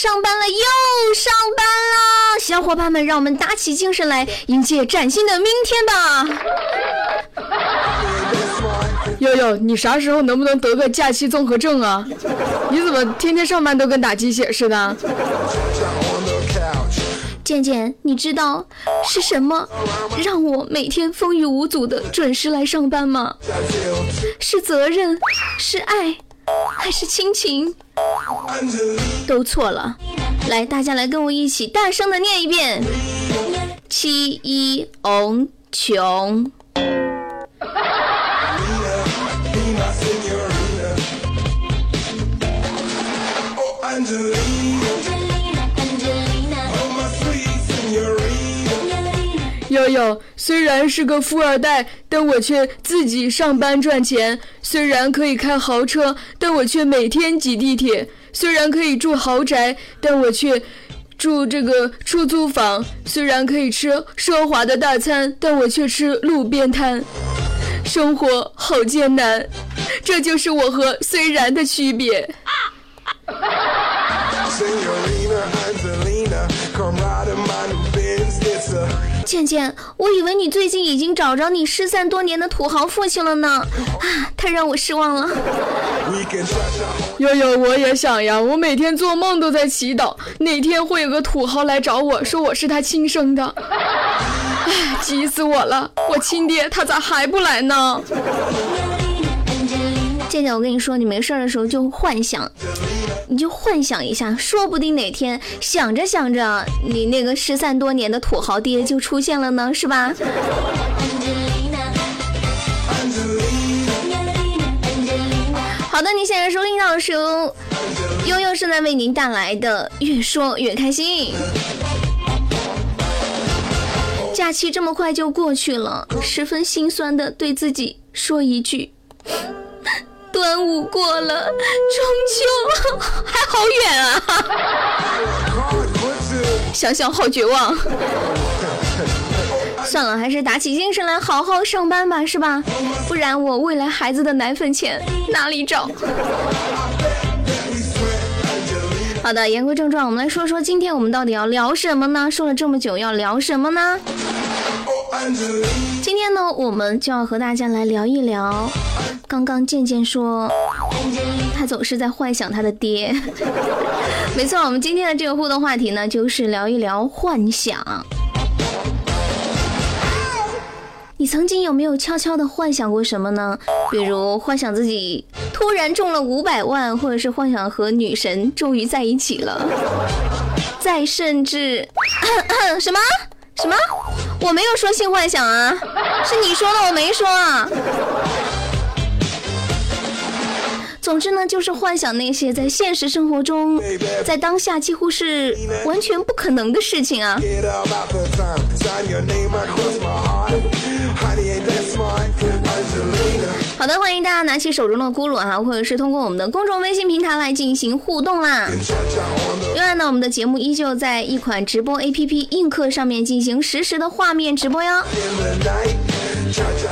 上班了，又上班了！小伙伴们，让我们打起精神来，迎接崭新的明天吧！悠悠，你啥时候能不能得个假期综合症啊？你怎么天天上班都跟打鸡血似的？健健，你知道是什么让我每天风雨无阻的准时来上班吗？是责任，是爱，还是亲情？都错了。来，大家来跟我一起大声的念一遍：七一红穷。虽然是个富二代，但我却自己上班赚钱；虽然可以开豪车，但我却每天挤地铁；虽然可以住豪宅，但我却住这个出租房；虽然可以吃奢华的大餐，但我却吃路边摊。生活好艰难，这就是我和虽然的区别。倩倩，我以为你最近已经找着你失散多年的土豪父亲了呢，啊，太让我失望了。悠悠，我也想呀，我每天做梦都在祈祷，哪天会有个土豪来找我说我是他亲生的。哎，急死我了，我亲爹他咋还不来呢？倩倩，我跟你说，你没事的时候就幻想，你就幻想一下，说不定哪天想着想着，你那个失散多年的土豪爹就出现了呢，是吧？好的，你现在收听到的是悠悠正在为您带来的《越说越开心》。假期这么快就过去了，十分心酸的对自己说一句。端午过了，中秋还好远啊！想想好绝望。算了，还是打起精神来好好上班吧，是吧？不然我未来孩子的奶粉钱哪里找？好的，言归正传，我们来说说今天我们到底要聊什么呢？说了这么久，要聊什么呢？今天呢，我们就要和大家来聊一聊。刚刚健健说，他总是在幻想他的爹。没错，我们今天的这个互动话题呢，就是聊一聊幻想。你曾经有没有悄悄的幻想过什么呢？比如幻想自己突然中了五百万，或者是幻想和女神终于在一起了。再甚至，什么什么？我没有说性幻想啊，是你说的，我没说啊。总之呢，就是幻想那些在现实生活中，在当下几乎是完全不可能的事情啊。好的，欢迎大家拿起手中的咕噜哈，或者是通过我们的公众微信平台来进行互动啦。另外呢，我们的节目依旧在一款直播 APP 映客上面进行实时的画面直播哟。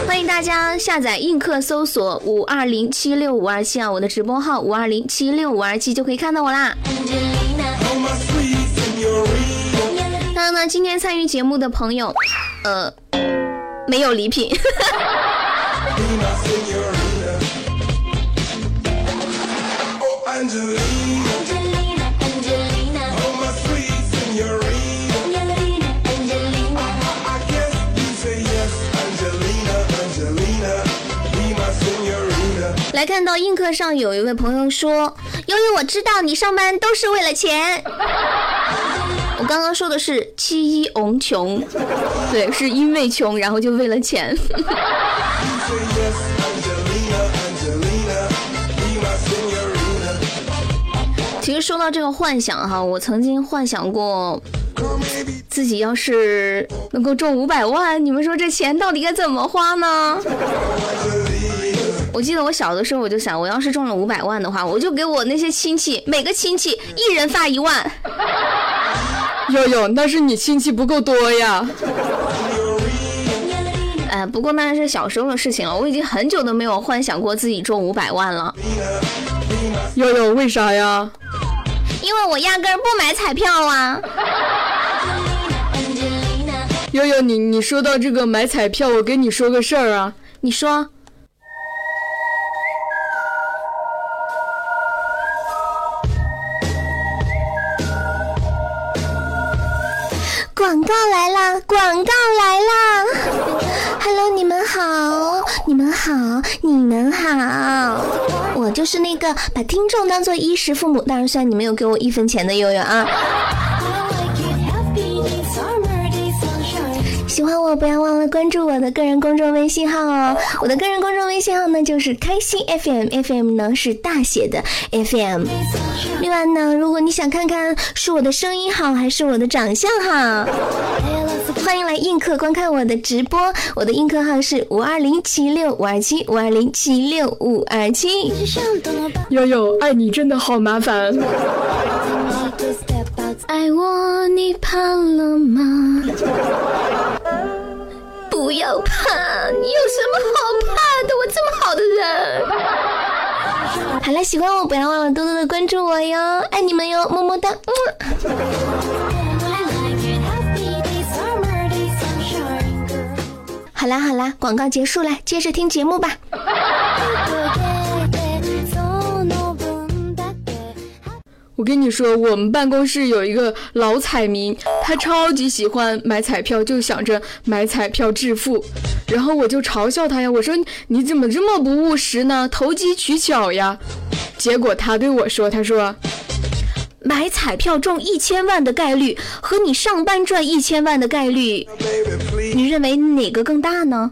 欢迎大家下载映客，搜索五二零七六五二七啊，我的直播号五二零七六五二七就可以看到我啦。当然呢，今天参与节目的朋友，呃，没有礼品。来看到映客上有一位朋友说：“悠悠，我知道你上班都是为了钱。”我刚刚说的是七一翁穷，对，是因为穷，然后就为了钱。其实说到这个幻想哈，我曾经幻想过自己要是能够中五百万，你们说这钱到底该怎么花呢？我记得我小的时候，我就想，我要是中了五百万的话，我就给我那些亲戚每个亲戚一人发一万。悠悠，那是你亲戚不够多呀。哎，不过那是小时候的事情了，我已经很久都没有幻想过自己中五百万了。悠悠，为啥呀？因为我压根儿不买彩票啊。悠悠，你你说到这个买彩票，我跟你说个事儿啊。你说。是那个把听众当做衣食父母，当然算你没有给我一分钱的悠悠啊。喜欢我，不要忘了关注我的个人公众微信号哦。我的个人公众微信号呢，就是开心 FM，FM 呢是大写的 FM。另外呢，如果你想看看是我的声音好还是我的长相好，欢迎来映客观看我的直播。我的映客号是五二零七六五二七五二零七六五二七。悠悠，爱你真的好麻烦。爱我，你怕了吗？不要怕，你有什么好怕的？我这么好的人。好了，喜欢我不要忘了多多的关注我哟，爱你们哟，么么哒。好啦好啦，广告结束了，接着听节目吧。我跟你说，我们办公室有一个老彩民，他超级喜欢买彩票，就想着买彩票致富。然后我就嘲笑他呀，我说你怎么这么不务实呢？投机取巧呀！结果他对我说，他说买彩票中一千万的概率和你上班赚一千万的概率，你认为哪个更大呢？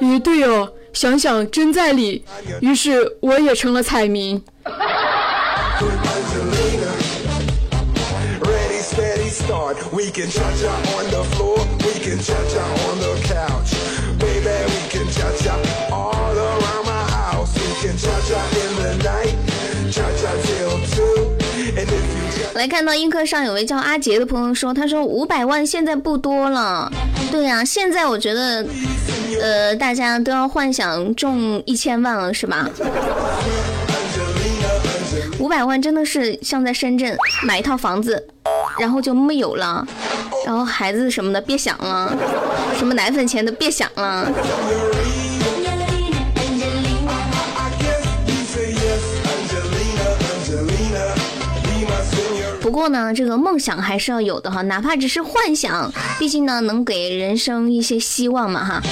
咦，对哦，想想真在理。于是我也成了彩民。来看到映客上有位叫阿杰的朋友说，他说五百万现在不多了。对呀，现在我觉得，呃，大家都要幻想中一千万了，是吧？五百万真的是像在深圳买一套房子，然后就没有了，然后孩子什么的别想了，什么奶粉钱的别想了。过呢，这个梦想还是要有的哈，哪怕只是幻想，毕竟呢能给人生一些希望嘛哈。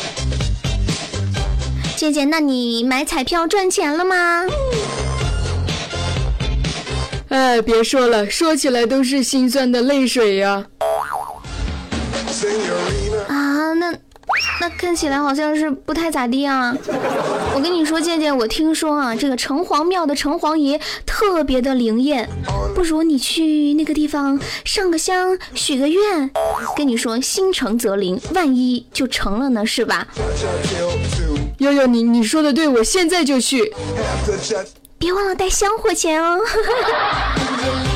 姐姐，那你买彩票赚钱了吗？哎，别说了，说起来都是心酸的泪水呀。那看起来好像是不太咋地啊。我跟你说，健健，我听说啊，这个城隍庙的城隍爷特别的灵验，不如你去那个地方上个香，许个愿。跟你说，心诚则灵，万一就成了呢，是吧？悠悠，你你说的对，我现在就去。别忘了带香火钱哦。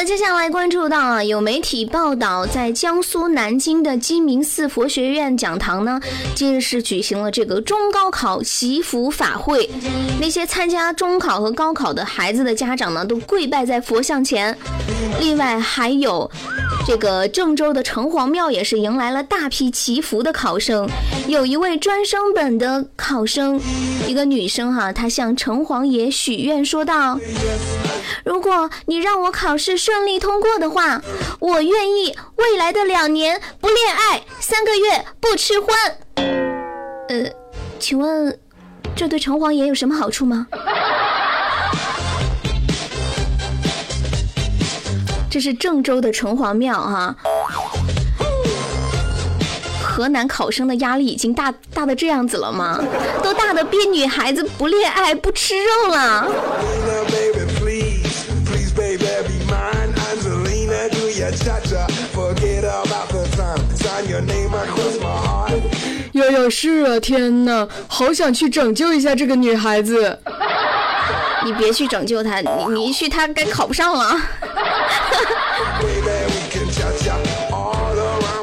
那，接下来关注到啊，有媒体报道，在江苏南京的鸡鸣寺佛学院讲堂呢，近日是举行了这个中高考祈福法会。那些参加中考和高考的孩子的家长呢，都跪拜在佛像前。另外还有这个郑州的城隍庙也是迎来了大批祈福的考生。有一位专升本的考生，一个女生哈，她向城隍爷许愿说道：“如果你让我考试。”顺利通过的话，我愿意未来的两年不恋爱，三个月不吃荤。呃，请问这对城隍爷有什么好处吗？这是郑州的城隍庙哈。河南考生的压力已经大大的这样子了吗？都大的逼女孩子不恋爱不吃肉了。哟哟是啊，天哪，好想去拯救一下这个女孩子。你别去拯救他，你你一去他该考不上了。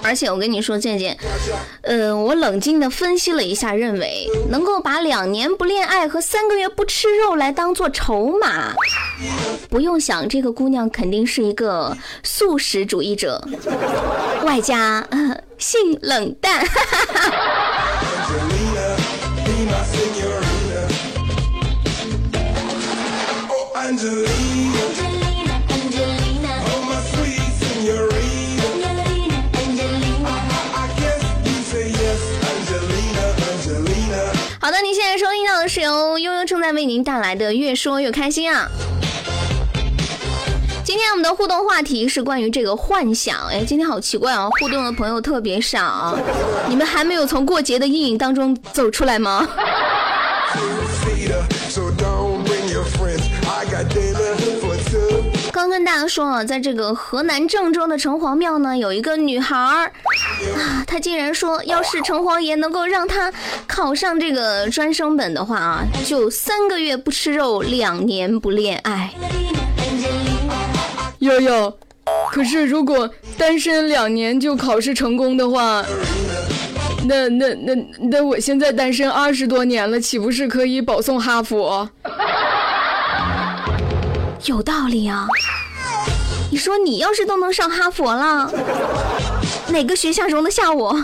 而且我跟你说，健健，呃，我冷静的分析了一下，认为能够把两年不恋爱和三个月不吃肉来当做筹码，不用想，这个姑娘肯定是一个素食主义者，外加 性冷淡。哈哈哈哈为您带来的《越说越开心》啊。今天我们的互动话题是关于这个幻想。哎，今天好奇怪啊，互动的朋友特别少，你们还没有从过节的阴影当中走出来吗？刚跟大家说啊，在这个河南郑州的城隍庙呢，有一个女孩儿啊，她竟然说，要是城隍爷能够让她考上这个专升本的话啊，就三个月不吃肉，两年不恋爱。悠悠，可是如果单身两年就考试成功的话，那那那那我现在单身二十多年了，岂不是可以保送哈佛？有道理啊！你说你要是都能上哈佛了，哪个学校容得下我？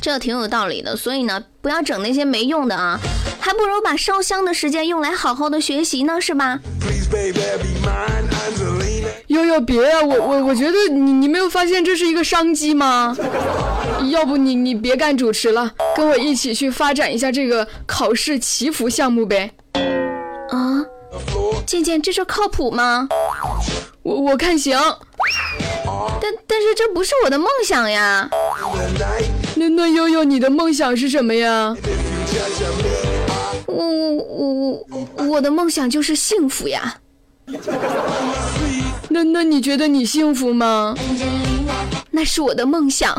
这挺有道理的，所以呢，不要整那些没用的啊，还不如把烧香的时间用来好好的学习呢，是吧？悠悠，别啊！我我我觉得你你没有发现这是一个商机吗？要不你你别干主持了，跟我一起去发展一下这个考试祈福项目呗。啊，健健，这事靠谱吗？我我看行。但但是这不是我的梦想呀。那那悠悠，你的梦想是什么呀？我我我我我的梦想就是幸福呀。那那你觉得你幸福吗？那是我的梦想。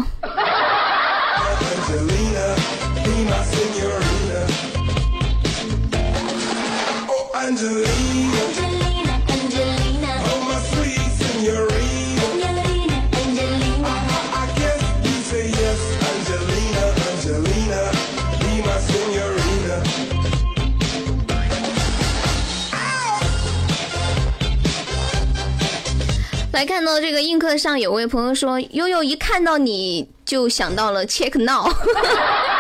来看到这个映客上有位朋友说，悠悠一看到你就想到了 check now，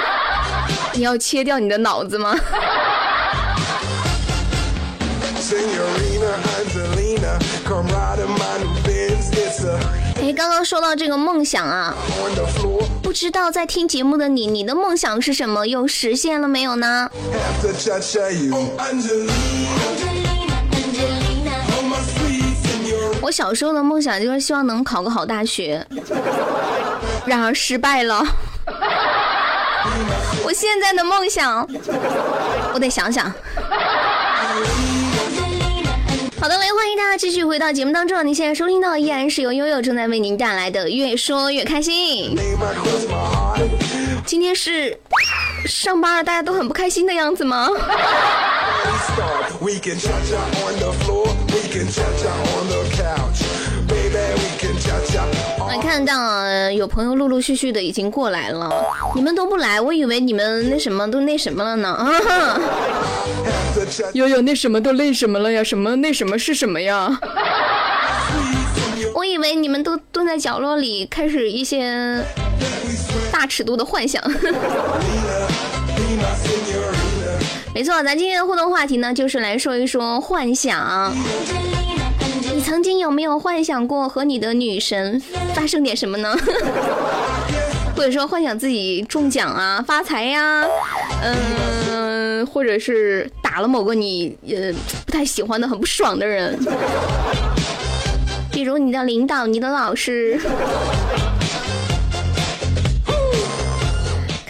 你要切掉你的脑子吗？哎，刚刚说到这个梦想啊，不知道在听节目的你，你的梦想是什么？又实现了没有呢？我小时候的梦想就是希望能考个好大学，然而失败了。我现在的梦想，我得想想。好的，嘞欢迎大家继续回到节目当中。您现在收听到依然是由悠悠正在为您带来的《越说越开心》。今天是上班了，大家都很不开心的样子吗？我看到有朋友陆陆续续的已经过来了，你们都不来，我以为你们那什么都那什么了呢。啊！悠悠那什么都那什么了呀？什么那什么是什么呀？我以为你们都蹲在角落里，开始一些大尺度的幻想。没错，咱今天的互动话题呢，就是来说一说幻想。你曾经有没有幻想过和你的女神发生点什么呢？或者说幻想自己中奖啊、发财呀，嗯，或者是打了某个你呃不太喜欢的、很不爽的人，比如你的领导、你的老师。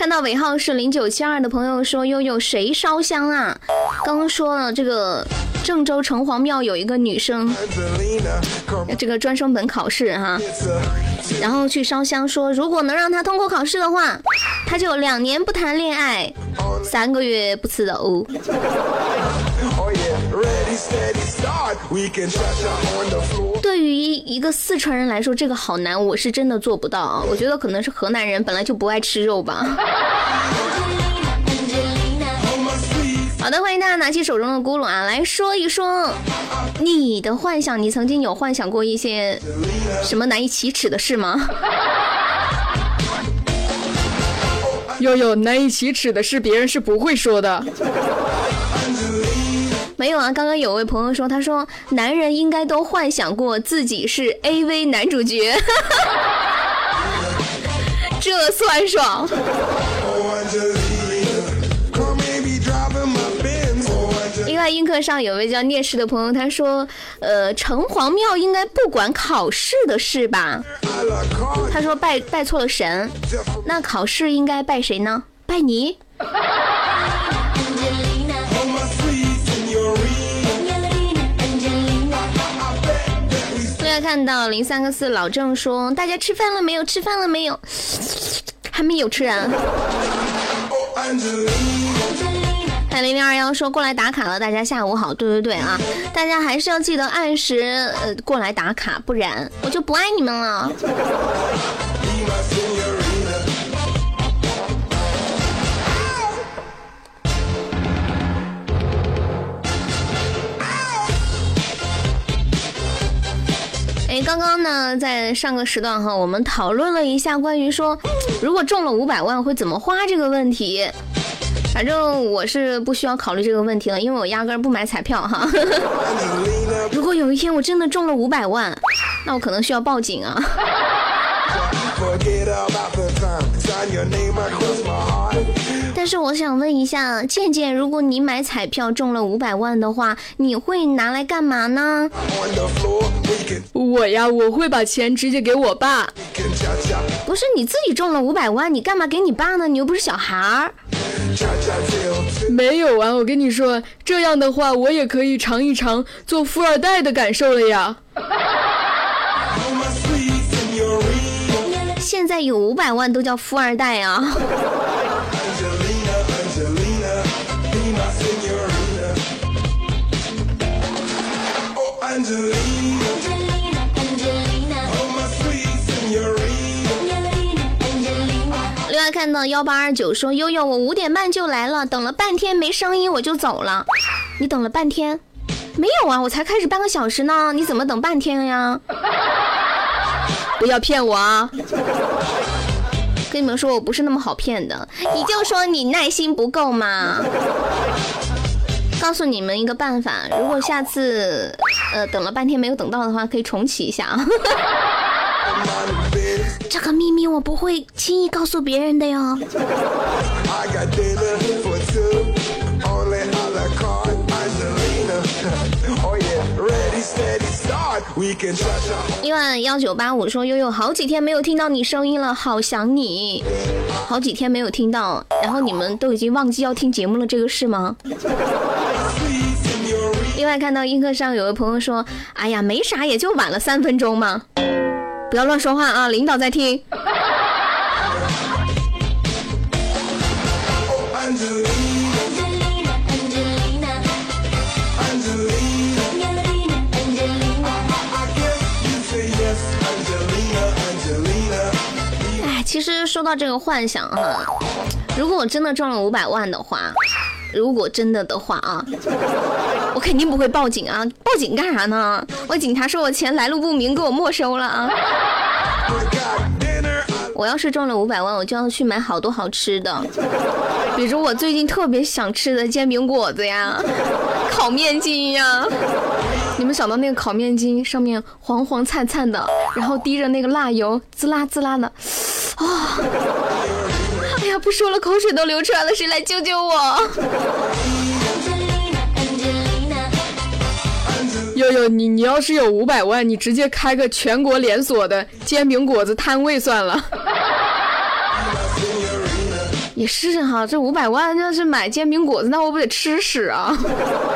那尾号是零九七二的朋友说：“悠悠谁烧香啊？”刚刚说了，这个郑州城隍庙有一个女生，这个专升本考试哈，然后去烧香说，如果能让她通过考试的话，她就两年不谈恋爱，三个月不吃肉。对于一个四川人来说，这个好难，我是真的做不到啊。我觉得可能是河南人本来就不爱吃肉吧。好的，欢迎大家拿起手中的咕噜啊，来说一说你的幻想。你曾经有幻想过一些什么难以启齿的事吗？哟哟，难以启齿的事，别人是不会说的。没有啊，刚刚有位朋友说，他说男人应该都幻想过自己是 AV 男主角，这算爽。另外，映客上有位叫聂氏的朋友，他说，呃，城隍庙应该不管考试的事吧？他说拜拜错了神，那考试应该拜谁呢？拜你。看到零三个四老郑说：“大家吃饭了没有？吃饭了没有？还没有吃啊。”还零零二幺说过来打卡了，大家下午好。对对对啊，大家还是要记得按时呃过来打卡，不然我就不爱你们了。刚刚呢，在上个时段哈，我们讨论了一下关于说，如果中了五百万会怎么花这个问题。反正我是不需要考虑这个问题了，因为我压根儿不买彩票哈。如果有一天我真的中了五百万，那我可能需要报警啊。但是我想问一下，倩倩，如果你买彩票中了五百万的话，你会拿来干嘛呢？我呀，我会把钱直接给我爸。不是你自己中了五百万，你干嘛给你爸呢？你又不是小孩儿。没有啊，我跟你说，这样的话，我也可以尝一尝做富二代的感受了呀。现在有五百万都叫富二代啊。另外看到幺八二九说悠悠，我五点半就来了，等了半天没声音我就走了。你等了半天？没有啊，我才开始半个小时呢，你怎么等半天呀？不要骗我啊！跟你们说，我不是那么好骗的，你就说你耐心不够嘛。告诉你们一个办法，如果下次呃等了半天没有等到的话，可以重启一下啊。这个秘密我不会轻易告诉别人的哟。一万幺九八五说悠悠好几天没有听到你声音了，好想你。好几天没有听到，然后你们都已经忘记要听节目了，这个是吗？另外看到映客上有位朋友说，哎呀没啥，也就晚了三分钟嘛。不要乱说话啊，领导在听。哎其实说到这个幻想哈，如果我真的中了五百万的话，如果真的的话啊，我肯定不会报警啊！报警干啥呢？我警察说我钱来路不明，给我没收了啊！我要是中了五百万，我就要去买好多好吃的，比如我最近特别想吃的煎饼果子呀，烤面筋呀。你们想到那个烤面筋上面黄黄灿灿的，然后滴着那个辣油，滋啦滋啦的。啊！呀，不说了，口水都流出来了，谁来救救我？悠悠，你你要是有五百万，你直接开个全国连锁的煎饼果子摊位算了。也是哈，这五百万要是买煎饼果子，那我不得吃屎啊！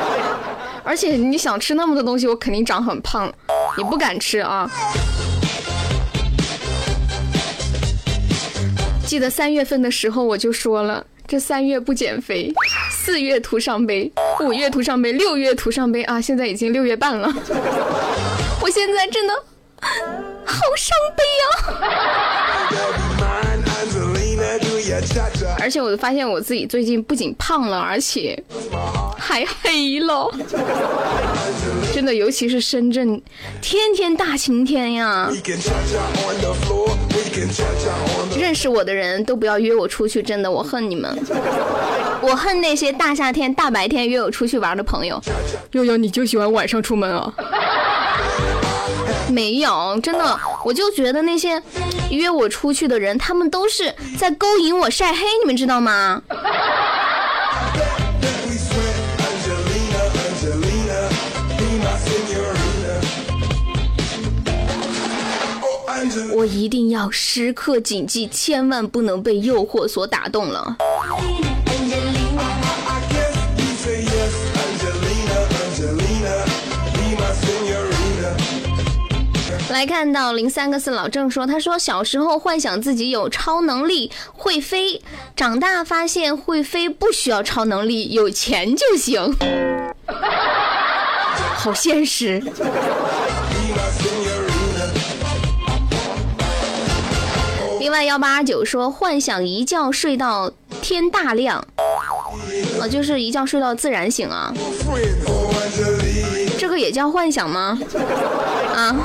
而且你想吃那么多东西，我肯定长很胖，你不敢吃啊。记得三月份的时候我就说了，这三月不减肥，四月徒伤悲，五月徒伤悲，六月徒伤悲啊！现在已经六月半了，我现在真的好伤悲啊！而且我发现我自己最近不仅胖了，而且还黑了。真的，尤其是深圳，天天大晴天呀。认识我的人都不要约我出去，真的，我恨你们。我恨那些大夏天、大白天约我出去玩的朋友。悠悠，你就喜欢晚上出门啊？没有，真的，我就觉得那些约我出去的人，他们都是在勾引我晒黑，你们知道吗？我一定要时刻谨记，千万不能被诱惑所打动了。来看到零三个四老郑说，他说小时候幻想自己有超能力会飞，长大发现会飞不需要超能力，有钱就行，好现实。另外幺八二九说幻想一觉睡到天大亮，啊，就是一觉睡到自然醒啊，这个也叫幻想吗？啊？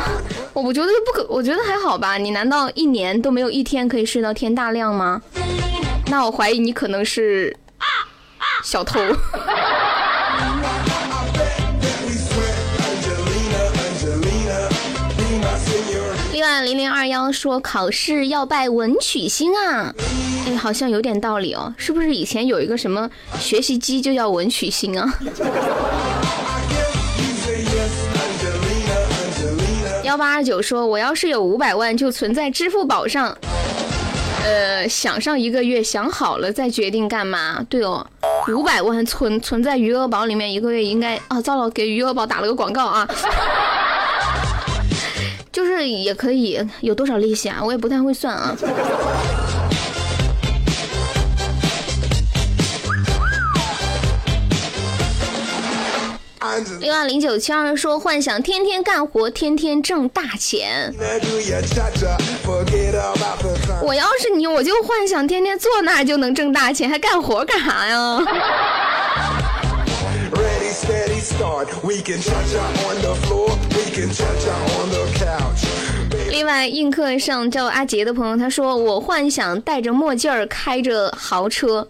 我不觉得不可，我觉得还好吧。你难道一年都没有一天可以睡到天大亮吗？那我怀疑你可能是小偷。二幺说考试要拜文曲星啊，哎，好像有点道理哦。是不是以前有一个什么学习机就叫文曲星啊？幺八二九说：“我要是有五百万，就存在支付宝上。呃，想上一个月，想好了再决定干嘛。对哦，五百万存存在余额宝里面，一个月应该……啊，糟了，给余额宝打了个广告啊！就是也可以有多少利息啊？我也不太会算啊。”六二零九七二说幻想天天干活，天天挣大钱。我要是你，我就幻想天天坐那儿就能挣大钱，还干活干啥呀？另外映客上叫阿杰的朋友他说我幻想戴着墨镜儿开着豪车，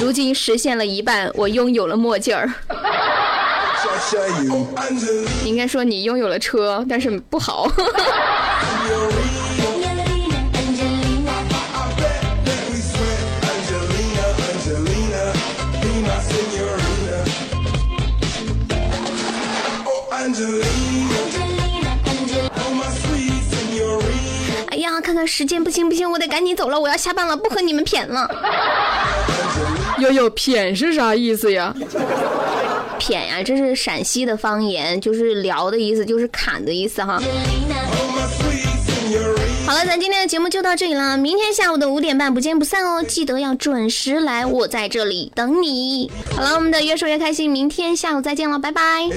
如今实现了一半，我拥有了墨镜儿。应该说你拥有了车，但是不好。时间，不行不行，我得赶紧走了，我要下班了，不和你们谝了。悠悠，谝是啥意思呀？谝呀，这是陕西的方言，就是聊的意思，就是砍的意思哈。好了，咱今天的节目就到这里了，明天下午的五点半不见不散哦，记得要准时来，我在这里等你。好了，我们的越说越开心，明天下午再见了，拜拜。